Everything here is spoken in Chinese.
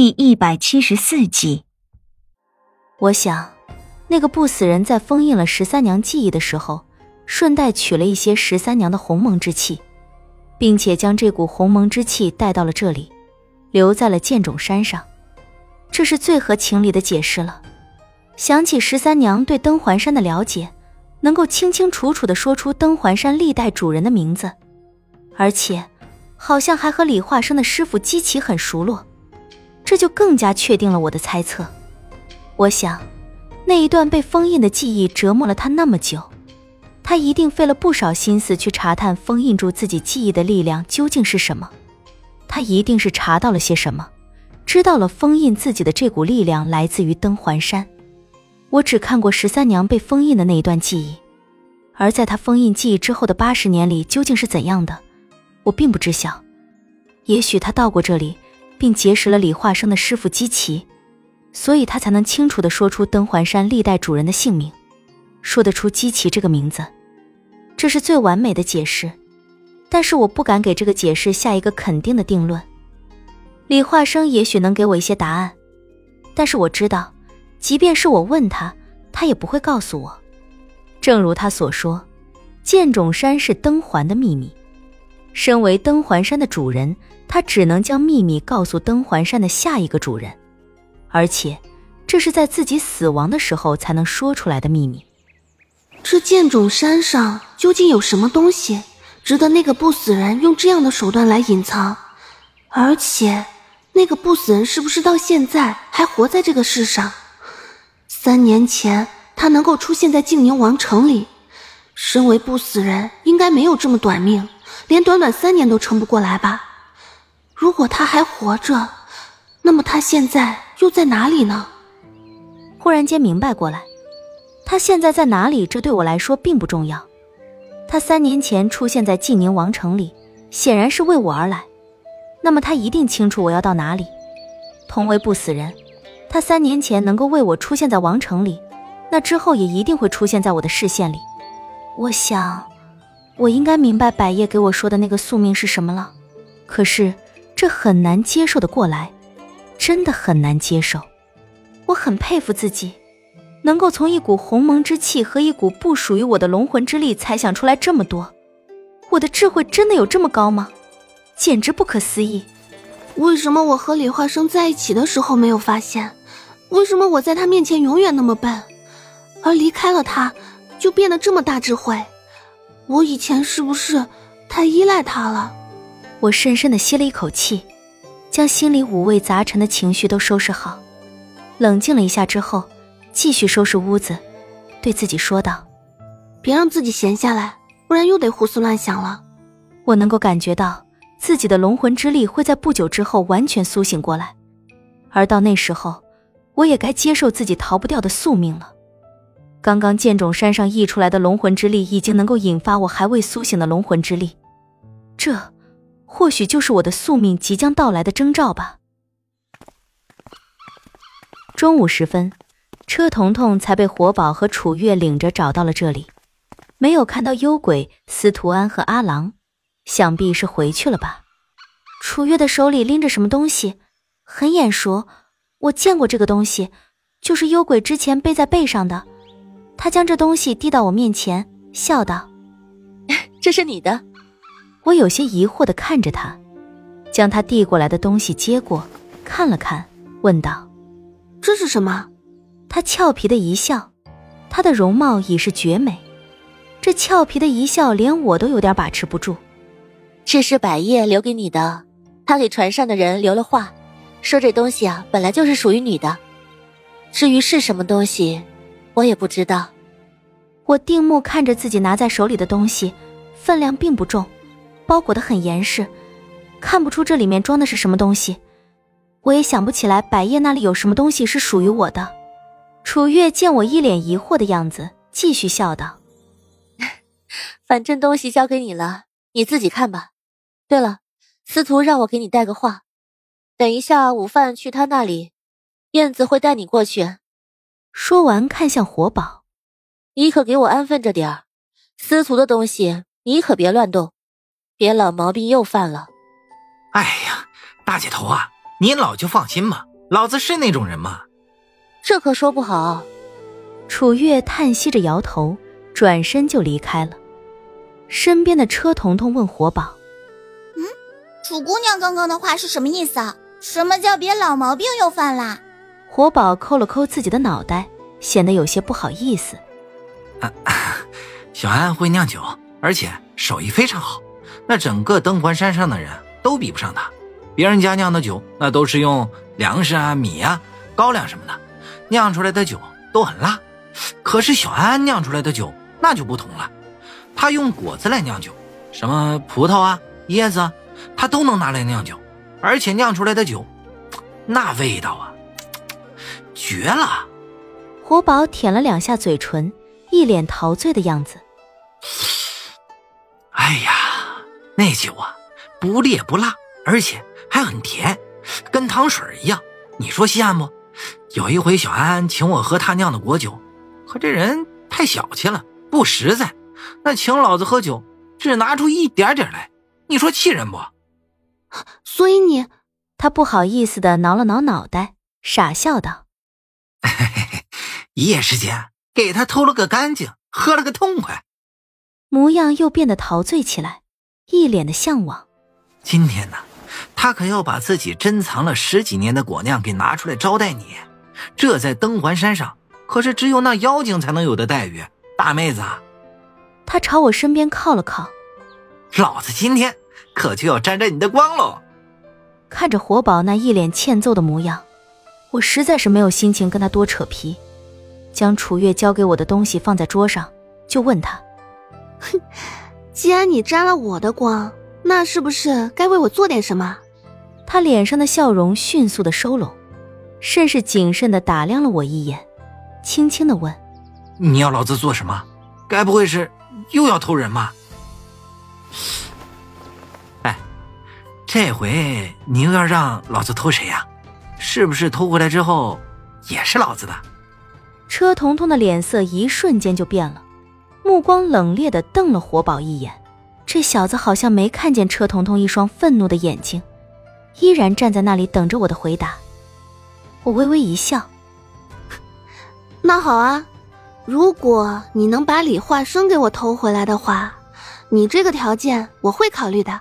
第一百七十四集。我想，那个不死人在封印了十三娘记忆的时候，顺带取了一些十三娘的鸿蒙之气，并且将这股鸿蒙之气带到了这里，留在了剑冢山上。这是最合情理的解释了。想起十三娘对登环山的了解，能够清清楚楚的说出登环山历代主人的名字，而且好像还和李化生的师傅姬奇很熟络。这就更加确定了我的猜测。我想，那一段被封印的记忆折磨了他那么久，他一定费了不少心思去查探封印住自己记忆的力量究竟是什么。他一定是查到了些什么，知道了封印自己的这股力量来自于登环山。我只看过十三娘被封印的那一段记忆，而在他封印记忆之后的八十年里究竟是怎样的，我并不知晓。也许他到过这里。并结识了李化生的师傅姬奇，所以他才能清楚地说出登环山历代主人的姓名，说得出姬奇这个名字，这是最完美的解释。但是我不敢给这个解释下一个肯定的定论。李化生也许能给我一些答案，但是我知道，即便是我问他，他也不会告诉我。正如他所说，剑冢山是登环的秘密，身为登环山的主人。他只能将秘密告诉登环山的下一个主人，而且，这是在自己死亡的时候才能说出来的秘密。这剑冢山上究竟有什么东西，值得那个不死人用这样的手段来隐藏？而且，那个不死人是不是到现在还活在这个世上？三年前他能够出现在静宁王城里，身为不死人，应该没有这么短命，连短短三年都撑不过来吧？如果他还活着，那么他现在又在哪里呢？忽然间明白过来，他现在在哪里？这对我来说并不重要。他三年前出现在晋宁王城里，显然是为我而来。那么他一定清楚我要到哪里。同为不死人，他三年前能够为我出现在王城里，那之后也一定会出现在我的视线里。我想，我应该明白百叶给我说的那个宿命是什么了。可是。这很难接受的过来，真的很难接受。我很佩服自己，能够从一股鸿蒙之气和一股不属于我的龙魂之力猜想出来这么多。我的智慧真的有这么高吗？简直不可思议！为什么我和李化生在一起的时候没有发现？为什么我在他面前永远那么笨，而离开了他，就变得这么大智慧？我以前是不是太依赖他了？我深深的吸了一口气，将心里五味杂陈的情绪都收拾好，冷静了一下之后，继续收拾屋子，对自己说道：“别让自己闲下来，不然又得胡思乱想了。”我能够感觉到自己的龙魂之力会在不久之后完全苏醒过来，而到那时候，我也该接受自己逃不掉的宿命了。刚刚剑冢山上溢出来的龙魂之力，已经能够引发我还未苏醒的龙魂之力，这。或许就是我的宿命即将到来的征兆吧。中午时分，车彤彤才被活宝和楚月领着找到了这里，没有看到幽鬼司徒安和阿郎，想必是回去了吧。楚月的手里拎着什么东西，很眼熟，我见过这个东西，就是幽鬼之前背在背上的。他将这东西递到我面前，笑道：“这是你的。”我有些疑惑的看着他，将他递过来的东西接过，看了看，问道：“这是什么？”他俏皮的一笑，他的容貌已是绝美，这俏皮的一笑连我都有点把持不住。这是百叶留给你的，他给船上的人留了话，说这东西啊本来就是属于你的，至于是什么东西，我也不知道。我定目看着自己拿在手里的东西，分量并不重。包裹的很严实，看不出这里面装的是什么东西。我也想不起来百叶那里有什么东西是属于我的。楚月见我一脸疑惑的样子，继续笑道：“反正东西交给你了，你自己看吧。对了，司徒让我给你带个话，等一下午饭去他那里，燕子会带你过去。”说完，看向活宝：“你可给我安分着点儿，司徒的东西你可别乱动。”别老毛病又犯了。哎呀，大姐头啊，您老就放心吧，老子是那种人吗？这可说不好。楚月叹息着摇头，转身就离开了。身边的车彤彤问活宝：“嗯，楚姑娘刚刚的话是什么意思啊？什么叫别老毛病又犯啦？”活宝抠了抠自己的脑袋，显得有些不好意思。啊，小安会酿酒，而且手艺非常好，那整个登环山上的人都比不上他。别人家酿的酒，那都是用粮食啊、米啊、高粱什么的酿出来的酒，都很辣。可是小安酿出来的酒那就不同了，他用果子来酿酒，什么葡萄啊、椰子，他都能拿来酿酒，而且酿出来的酒，那味道啊，绝了！活宝舔了两下嘴唇，一脸陶醉的样子。哎呀，那酒啊，不烈不辣，而且还很甜，跟糖水一样。你说稀罕不？有一回小安请我喝他酿的果酒。可这人太小气了，不实在。那请老子喝酒，只拿出一点点来，你说气人不？所以你，他不好意思的挠了挠脑袋，傻笑道：“ 一夜之间给他偷了个干净，喝了个痛快，模样又变得陶醉起来，一脸的向往。今天呢，他可要把自己珍藏了十几年的果酿给拿出来招待你，这在登环山上。”可是只有那妖精才能有的待遇，大妹子。他朝我身边靠了靠，老子今天可就要沾沾你的光喽！看着活宝那一脸欠揍的模样，我实在是没有心情跟他多扯皮，将楚月交给我的东西放在桌上，就问他：“哼，既然你沾了我的光，那是不是该为我做点什么？”他脸上的笑容迅速的收拢，甚是谨慎的打量了我一眼。轻轻的问：“你要老子做什么？该不会是又要偷人吧？”哎，这回你又要让老子偷谁呀？是不是偷回来之后也是老子的？车彤彤的脸色一瞬间就变了，目光冷冽的瞪了活宝一眼。这小子好像没看见车彤彤一双愤怒的眼睛，依然站在那里等着我的回答。我微微一笑。那好啊，如果你能把李焕生给我偷回来的话，你这个条件我会考虑的。